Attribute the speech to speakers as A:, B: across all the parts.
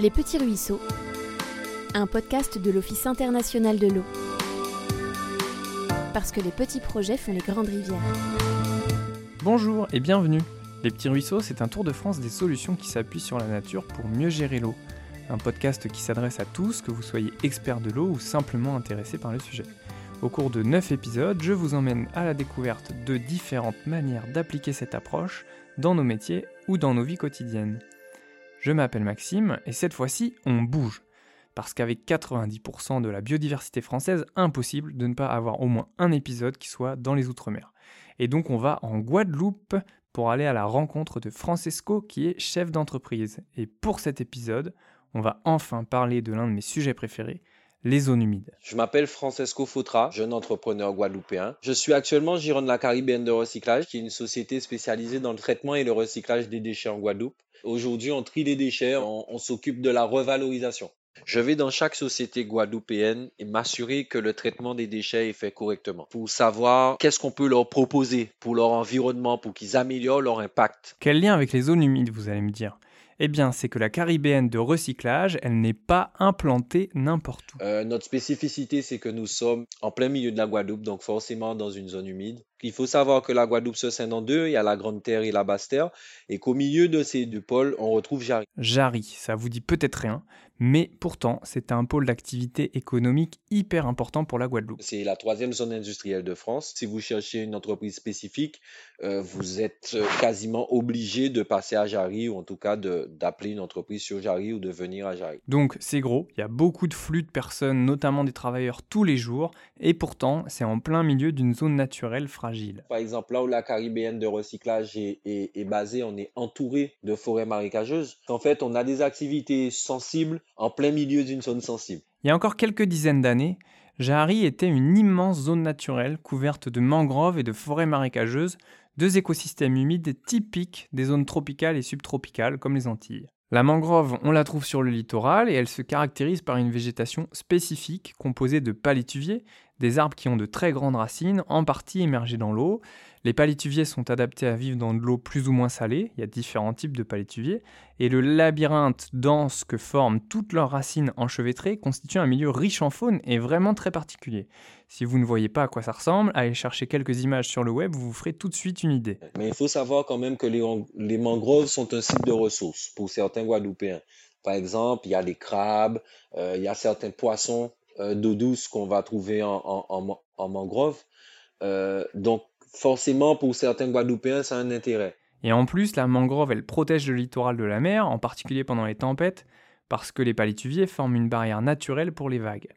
A: Les Petits Ruisseaux, un podcast de l'Office international de l'eau. Parce que les petits projets font les grandes rivières.
B: Bonjour et bienvenue. Les Petits Ruisseaux, c'est un tour de France des solutions qui s'appuient sur la nature pour mieux gérer l'eau. Un podcast qui s'adresse à tous, que vous soyez expert de l'eau ou simplement intéressé par le sujet. Au cours de 9 épisodes, je vous emmène à la découverte de différentes manières d'appliquer cette approche dans nos métiers ou dans nos vies quotidiennes. Je m'appelle Maxime et cette fois-ci, on bouge. Parce qu'avec 90% de la biodiversité française, impossible de ne pas avoir au moins un épisode qui soit dans les Outre-mer. Et donc on va en Guadeloupe pour aller à la rencontre de Francesco qui est chef d'entreprise. Et pour cet épisode, on va enfin parler de l'un de mes sujets préférés, les zones humides.
C: Je m'appelle Francesco Foutra, jeune entrepreneur guadeloupéen. Je suis actuellement gérant de la Caribéenne de recyclage, qui est une société spécialisée dans le traitement et le recyclage des déchets en Guadeloupe. Aujourd'hui, on trie les déchets, on, on s'occupe de la revalorisation. Je vais dans chaque société guadeloupéenne et m'assurer que le traitement des déchets est fait correctement pour savoir qu'est-ce qu'on peut leur proposer pour leur environnement, pour qu'ils améliorent leur impact.
B: Quel lien avec les zones humides, vous allez me dire? Eh bien, c'est que la caribéenne de recyclage, elle n'est pas implantée n'importe où.
C: Euh, notre spécificité, c'est que nous sommes en plein milieu de la Guadeloupe, donc forcément dans une zone humide. Il faut savoir que la Guadeloupe se scinde en deux, il y a la Grande Terre et la Basse Terre, et qu'au milieu de ces deux pôles, on retrouve Jarry.
B: Jarry, ça vous dit peut-être rien, mais pourtant, c'est un pôle d'activité économique hyper important pour la Guadeloupe.
C: C'est la troisième zone industrielle de France. Si vous cherchez une entreprise spécifique, euh, vous êtes quasiment obligé de passer à Jarry, ou en tout cas d'appeler une entreprise sur Jarry ou de venir à Jarry.
B: Donc c'est gros, il y a beaucoup de flux de personnes, notamment des travailleurs, tous les jours, et pourtant, c'est en plein milieu d'une zone naturelle fragile.
C: Par exemple, là où la caribéenne de recyclage est, est, basée, on est entouré de forêts marécageuses. En fait, on a des activités sensibles en plein milieu d'une zone sensible.
B: Il y a encore quelques dizaines d'années, Jahari était une immense zone naturelle couverte de mangroves et de forêts marécageuses, deux écosystèmes humides typiques des zones tropicales et subtropicales comme les Antilles. La mangrove, on la trouve sur le littoral et elle se caractérise par une végétation spécifique composée de palétuviers, des arbres qui ont de très grandes racines, en partie émergées dans l'eau. Les palétuviers sont adaptés à vivre dans de l'eau plus ou moins salée, il y a différents types de palétuviers, et le labyrinthe dense que forment toutes leurs racines enchevêtrées constitue un milieu riche en faune et vraiment très particulier. Si vous ne voyez pas à quoi ça ressemble, allez chercher quelques images sur le web, vous vous ferez tout de suite une idée.
C: Mais il faut savoir quand même que les, mangroves sont un site de ressources pour certains Guadeloupéens. Par exemple, il y a les crabes, euh, il y a certains poissons euh, d'eau douce qu'on va trouver en, mangrove. Euh, donc, forcément, pour certains Guadeloupéens, ça a un intérêt.
B: Et en plus, la mangrove, elle protège le littoral de la mer, en particulier pendant les tempêtes, parce que les palétuviers forment une barrière naturelle pour les vagues.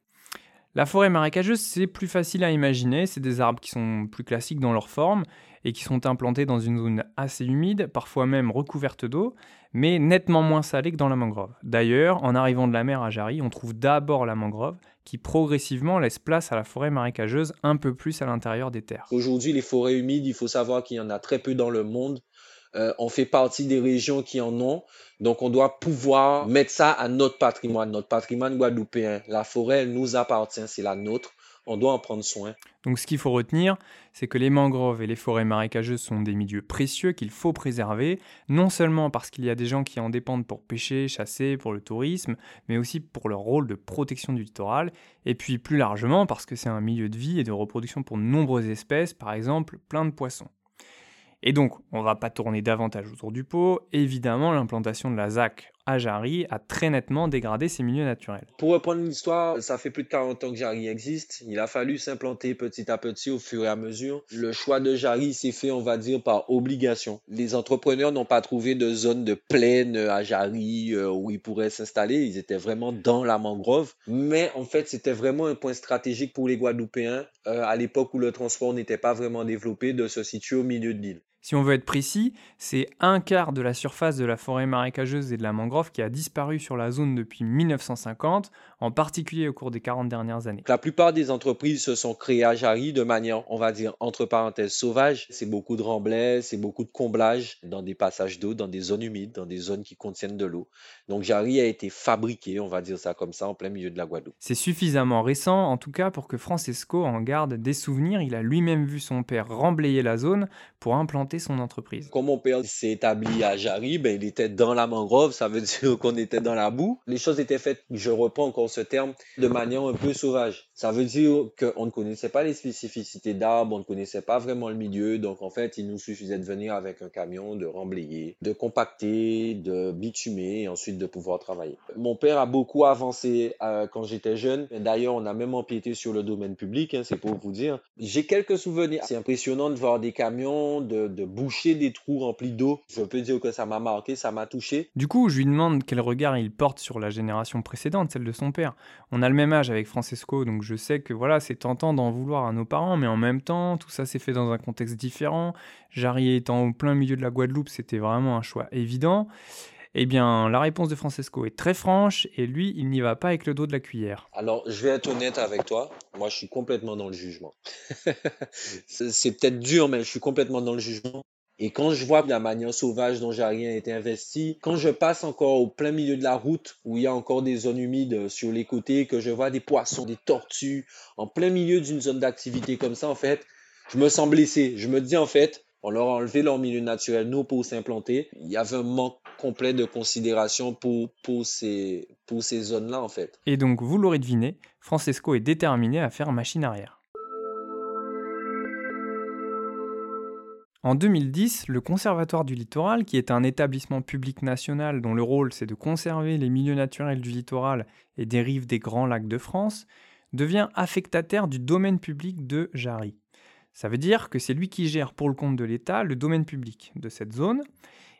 B: La forêt marécageuse, c'est plus facile à imaginer, c'est des arbres qui sont plus classiques dans leur forme et qui sont implantés dans une zone assez humide, parfois même recouverte d'eau, mais nettement moins salée que dans la mangrove. D'ailleurs, en arrivant de la mer à Jarry, on trouve d'abord la mangrove, qui progressivement laisse place à la forêt marécageuse un peu plus à l'intérieur des terres.
C: Aujourd'hui, les forêts humides, il faut savoir qu'il y en a très peu dans le monde. Euh, on fait partie des régions qui en ont. Donc, on doit pouvoir mettre ça à notre patrimoine, notre patrimoine guadeloupéen. La forêt, elle nous appartient, c'est la nôtre. On doit en prendre soin.
B: Donc, ce qu'il faut retenir, c'est que les mangroves et les forêts marécageuses sont des milieux précieux qu'il faut préserver, non seulement parce qu'il y a des gens qui en dépendent pour pêcher, chasser, pour le tourisme, mais aussi pour leur rôle de protection du littoral, et puis plus largement parce que c'est un milieu de vie et de reproduction pour de nombreuses espèces, par exemple plein de poissons. Et donc, on ne va pas tourner davantage autour du pot. Évidemment, l'implantation de la ZAC à Jarry a très nettement dégradé ces milieux naturels.
C: Pour reprendre l'histoire, ça fait plus de 40 ans que Jarry existe. Il a fallu s'implanter petit à petit au fur et à mesure. Le choix de Jarry s'est fait, on va dire, par obligation. Les entrepreneurs n'ont pas trouvé de zone de plaine à Jarry euh, où ils pourraient s'installer. Ils étaient vraiment dans la mangrove. Mais en fait, c'était vraiment un point stratégique pour les Guadeloupéens euh, à l'époque où le transport n'était pas vraiment développé de se situer au milieu de l'île.
B: Si on veut être précis, c'est un quart de la surface de la forêt marécageuse et de la mangrove qui a disparu sur la zone depuis 1950, en particulier au cours des 40 dernières années.
C: La plupart des entreprises se sont créées à Jarry de manière, on va dire, entre parenthèses, sauvage. C'est beaucoup de remblais, c'est beaucoup de comblage dans des passages d'eau, dans des zones humides, dans des zones qui contiennent de l'eau. Donc Jarry a été fabriqué, on va dire ça comme ça, en plein milieu de la Guadeloupe.
B: C'est suffisamment récent, en tout cas, pour que Francesco en garde des souvenirs. Il a lui-même vu son père remblayer la zone pour implanter son entreprise.
C: Quand mon père s'est établi à Jarry, ben, il était dans la mangrove, ça veut dire qu'on était dans la boue. Les choses étaient faites, je reprends encore ce terme, de manière un peu sauvage. Ça veut dire qu'on ne connaissait pas les spécificités d'arbres, on ne connaissait pas vraiment le milieu, donc en fait, il nous suffisait de venir avec un camion, de remblayer, de compacter, de bitumer, et ensuite de pouvoir travailler. Mon père a beaucoup avancé euh, quand j'étais jeune. D'ailleurs, on a même empiété sur le domaine public, hein, c'est pour vous dire. J'ai quelques souvenirs. C'est impressionnant de voir des camions, de, de boucher des trous remplis d'eau. Je peux dire que ça m'a marqué, ça m'a touché.
B: Du coup, je lui demande quel regard il porte sur la génération précédente, celle de son père. On a le même âge avec Francesco, donc je sais que voilà, c'est tentant d'en vouloir à nos parents, mais en même temps, tout ça s'est fait dans un contexte différent. Jarry étant au plein milieu de la Guadeloupe, c'était vraiment un choix évident. Eh bien, la réponse de Francesco est très franche et lui, il n'y va pas avec le dos de la cuillère.
C: Alors, je vais être honnête avec toi. Moi, je suis complètement dans le jugement. c'est peut-être dur, mais je suis complètement dans le jugement. Et quand je vois la manière sauvage dont Jarry a été investi, quand je passe encore au plein milieu de la route où il y a encore des zones humides sur les côtés, que je vois des poissons, des tortues, en plein milieu d'une zone d'activité comme ça, en fait, je me sens blessé. Je me dis en fait, on leur a enlevé leur milieu naturel, nous, pour s'implanter. Il y avait un manque complet de considération pour, pour ces, pour ces zones-là, en fait.
B: Et donc, vous l'aurez deviné, Francesco est déterminé à faire machine arrière. En 2010, le Conservatoire du littoral, qui est un établissement public national dont le rôle c'est de conserver les milieux naturels du littoral et des rives des grands lacs de France, devient affectataire du domaine public de Jarry. Ça veut dire que c'est lui qui gère pour le compte de l'État le domaine public de cette zone.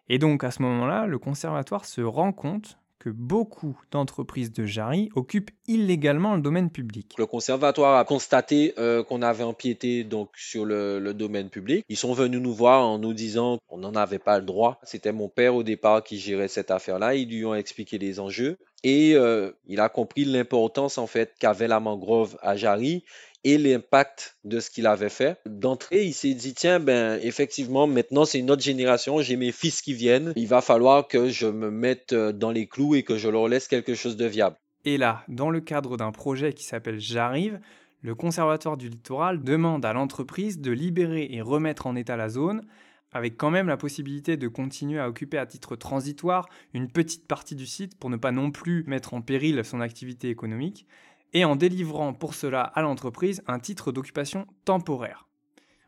B: Et donc à ce moment-là, le conservatoire se rend compte que beaucoup d'entreprises de Jarry occupent illégalement le domaine public.
C: Le conservatoire a constaté euh, qu'on avait empiété donc sur le, domaine public. Ils sont venus nous voir en nous disant qu'on n'en avait pas le droit. C'était mon père au départ qui gérait cette affaire-là. Ils lui ont expliqué les enjeux et euh, il a compris l'importance en fait qu'avait la mangrove à Jarry et l'impact de ce qu'il avait fait. D'entrée, il s'est dit, tiens, ben, effectivement, maintenant, c'est une autre génération, j'ai mes fils qui viennent, il va falloir que je me mette euh, dans les clous et que je leur laisse quelque chose de viable.
B: Et là, dans le cadre d'un projet qui s'appelle J'arrive, le Conservatoire du littoral demande à l'entreprise de libérer et remettre en état la zone, avec quand même la possibilité de continuer à occuper à titre transitoire une petite partie du site pour ne pas non plus mettre en péril son activité économique, et en délivrant pour cela à l'entreprise un titre d'occupation temporaire.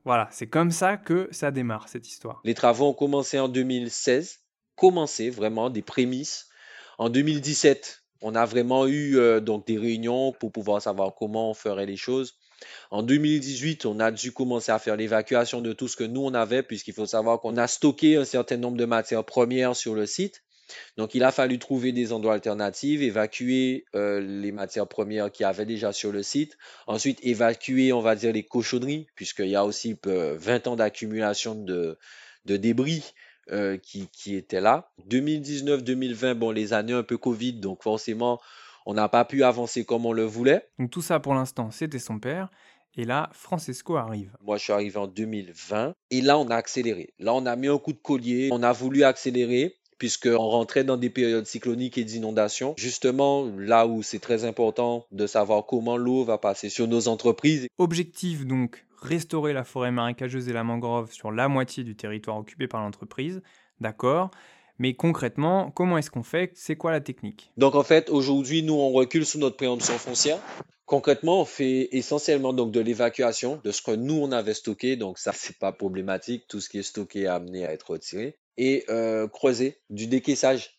B: Voilà, c'est comme ça que ça démarre cette histoire.
C: Les travaux ont commencé en 2016, commencé vraiment des prémices. En 2017, on a vraiment eu euh, donc des réunions pour pouvoir savoir comment on ferait les choses. En 2018, on a dû commencer à faire l'évacuation de tout ce que nous on avait, puisqu'il faut savoir qu'on a stocké un certain nombre de matières premières sur le site. Donc, il a fallu trouver des endroits alternatifs, évacuer euh, les matières premières qu'il y avait déjà sur le site. Ensuite, évacuer, on va dire, les cochonneries, puisqu'il y a aussi 20 euh, ans d'accumulation de, de, débris euh, qui, qui étaient là. 2019-2020, bon, les années un peu Covid, donc forcément, on n'a pas pu avancer comme on le voulait.
B: Donc, tout ça, pour l'instant, c'était son père. Et là, Francesco arrive.
C: Moi, je suis arrivé en 2020. Et là, on a accéléré. Là, on a mis un coup de collier. On a voulu accélérer puisqu'on rentrait dans des périodes cycloniques et d'inondations. Justement, là où c'est très important de savoir comment l'eau va passer sur nos entreprises.
B: Objectif donc, restaurer la forêt marécageuse et la mangrove sur la moitié du territoire occupé par l'entreprise. D'accord. Mais concrètement, comment est-ce qu'on fait? C'est quoi la technique?
C: Donc en fait, aujourd'hui, nous, on recule sous notre préemption foncière. Concrètement, on fait essentiellement donc de l'évacuation de ce que nous on avait stocké, donc ça c'est pas problématique, tout ce qui est stocké est amené à être retiré et euh, creuser du décaissage.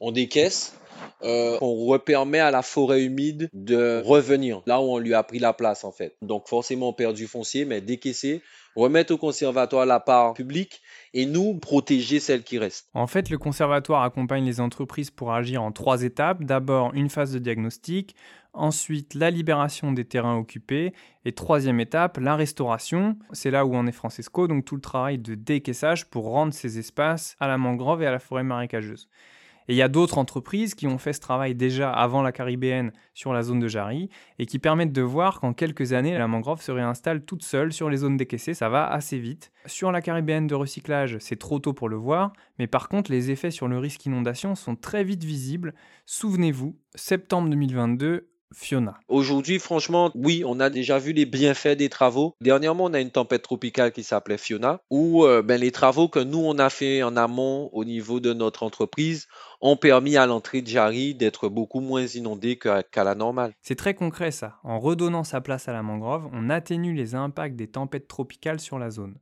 C: On décaisse, euh, on repermet à la forêt humide de revenir là où on lui a pris la place en fait. Donc forcément on perd du foncier, mais décaisser, remettre au conservatoire la part publique et nous protéger celle qui reste.
B: En fait, le conservatoire accompagne les entreprises pour agir en trois étapes. D'abord, une phase de diagnostic, ensuite la libération des terrains occupés et troisième étape, la restauration. C'est là où en est Francesco, donc tout le travail de décaissage pour rendre ces espaces à la mangrove et à la forêt marécageuse. Et il y a d'autres entreprises qui ont fait ce travail déjà avant la caribéenne sur la zone de Jarry et qui permettent de voir qu'en quelques années, la mangrove se réinstalle toute seule sur les zones décaissées, ça va assez vite. Sur la caribéenne de recyclage, c'est trop tôt pour le voir, mais par contre, les effets sur le risque inondation sont très vite visibles. Souvenez-vous, septembre 2022, Fiona.
C: Aujourd'hui, franchement, oui, on a déjà vu les bienfaits des travaux. Dernièrement, on a une tempête tropicale qui s'appelait Fiona, où euh, ben, les travaux que nous, on a fait en amont au niveau de notre entreprise ont permis à l'entrée de Jarry d'être beaucoup moins inondée qu'à la normale.
B: C'est très concret ça. En redonnant sa place à la mangrove, on atténue les impacts des tempêtes tropicales sur la zone.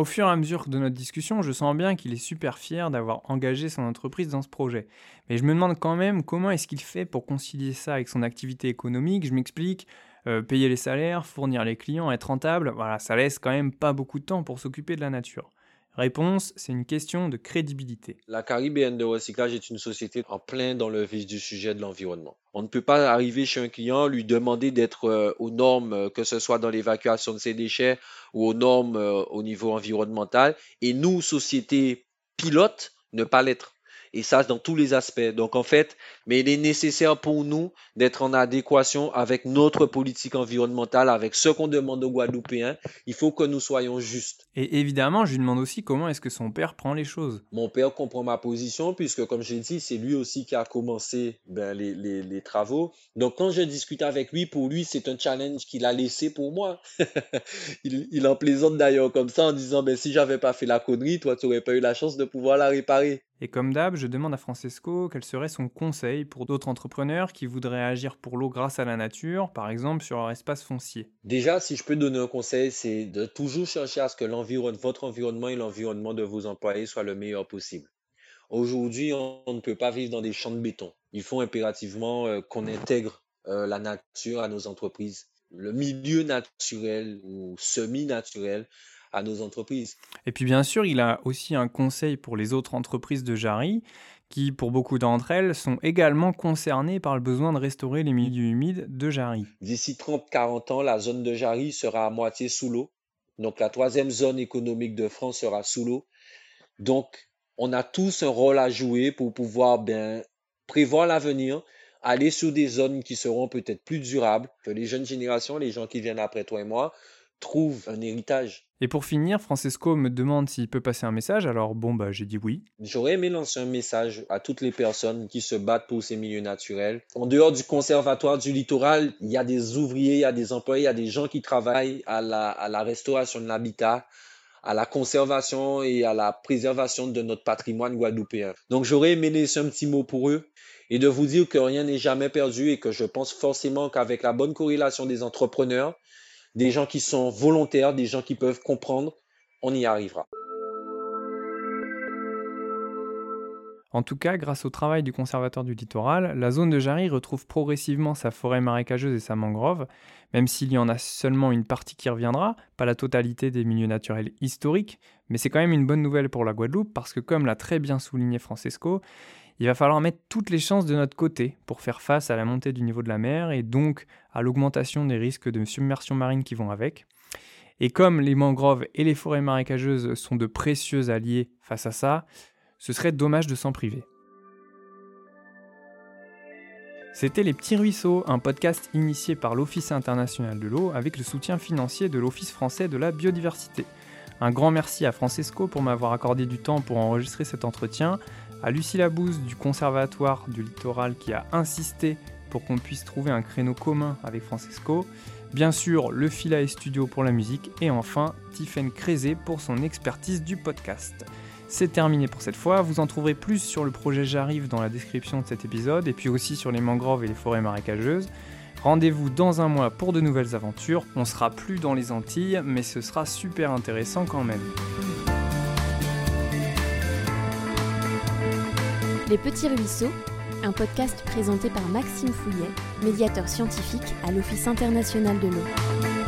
B: Au fur et à mesure de notre discussion, je sens bien qu'il est super fier d'avoir engagé son entreprise dans ce projet. Mais je me demande quand même comment est-ce qu'il fait pour concilier ça avec son activité économique. Je m'explique, euh, payer les salaires, fournir les clients, être rentable, voilà, ça laisse quand même pas beaucoup de temps pour s'occuper de la nature. Réponse, c'est une question de crédibilité.
C: La Caribéenne de recyclage est une société en plein dans le vif du sujet de l'environnement. On ne peut pas arriver chez un client, lui demander d'être euh, aux normes, euh, que ce soit dans l'évacuation de ses déchets ou aux normes euh, au niveau environnemental, et nous, société pilote, ne pas l'être et ça dans tous les aspects. Donc en fait, mais il est nécessaire pour nous d'être en adéquation avec notre politique environnementale, avec ce qu'on demande aux Guadeloupéens. Il faut que nous soyons justes.
B: Et évidemment, je lui demande aussi comment est-ce que son père prend les choses.
C: Mon père comprend ma position puisque, comme j'ai dit, c'est lui aussi qui a commencé ben, les, les, les, travaux. Donc quand je discute avec lui, pour lui, c'est un challenge qu'il a laissé pour moi. il, il, en plaisante d'ailleurs comme ça en disant, ben, si j'avais pas fait la connerie, toi, tu n'aurais pas eu la chance de pouvoir la réparer.
B: Et comme d'hab, je demande à Francesco quel serait son conseil pour d'autres entrepreneurs qui voudraient agir pour l'eau grâce à la nature, par exemple sur leur espace foncier.
C: Déjà, si je peux donner un conseil, c'est de toujours chercher à ce que votre environnement et l'environnement de vos employés soient le meilleur possible. Aujourd'hui, on, ne peut pas vivre dans des champs de béton. Il faut impérativement euh, qu'on intègre euh, la nature à nos entreprises. Le milieu naturel ou semi-naturel à nos entreprises.
B: Et puis bien sûr, il a aussi un conseil pour les autres entreprises de Jarry qui, pour beaucoup d'entre elles, sont également concernées par le besoin de restaurer les milieux humides de Jarry.
C: D'ici 30-40 ans, la zone de Jarry sera à moitié sous l'eau. Donc la troisième zone économique de France sera sous l'eau. Donc on a tous un rôle à jouer pour pouvoir bien prévoir l'avenir, aller sur des zones qui seront peut-être plus durables, que les jeunes générations, les gens qui viennent après toi et moi, trouve un héritage.
B: Et pour finir, Francesco me demande s'il peut passer un message, alors bon, bah j'ai dit oui.
C: J'aurais aimé lancer un message à toutes les personnes qui se battent pour ces milieux naturels. En dehors du conservatoire du littoral, il y a des ouvriers, il y a des employés, il y a des gens qui travaillent à la, à la restauration de l'habitat, à la conservation et à la préservation de notre patrimoine guadeloupéen. Donc j'aurais aimé laisser un petit mot pour eux et de vous dire que rien n'est jamais perdu et que je pense forcément qu'avec la bonne corrélation des entrepreneurs, des gens qui sont volontaires, des gens qui peuvent comprendre, on y arrivera.
B: En tout cas, grâce au travail du conservateur du littoral, la zone de Jarry retrouve progressivement sa forêt marécageuse et sa mangrove, même s'il y en a seulement une partie qui reviendra, pas la totalité des milieux naturels historiques, mais c'est quand même une bonne nouvelle pour la Guadeloupe parce que comme l'a très bien souligné Francesco, il va falloir mettre toutes les chances de notre côté pour faire face à la montée du niveau de la mer et donc à l'augmentation des risques de submersion marine qui vont avec. Et comme les mangroves et les forêts marécageuses sont de précieux alliés face à ça, ce serait dommage de s'en priver. C'était Les Petits Ruisseaux, un podcast initié par l'Office international de l'eau avec le soutien financier de l'Office français de la biodiversité. Un grand merci à Francesco pour m'avoir accordé du temps pour enregistrer cet entretien, à Lucie Labouze du Conservatoire du Littoral qui a insisté pour qu'on puisse trouver un créneau commun avec Francesco, bien sûr le Philae Studio pour la musique et enfin Tiffen Crézé pour son expertise du podcast. C'est terminé pour cette fois, vous en trouverez plus sur le projet J'arrive dans la description de cet épisode et puis aussi sur les mangroves et les forêts marécageuses. Rendez-vous dans un mois pour de nouvelles aventures. On sera plus dans les Antilles, mais ce sera super intéressant quand même.
A: Les Petits Ruisseaux, un podcast présenté par Maxime Fouillet, médiateur scientifique à l'Office international de l'eau.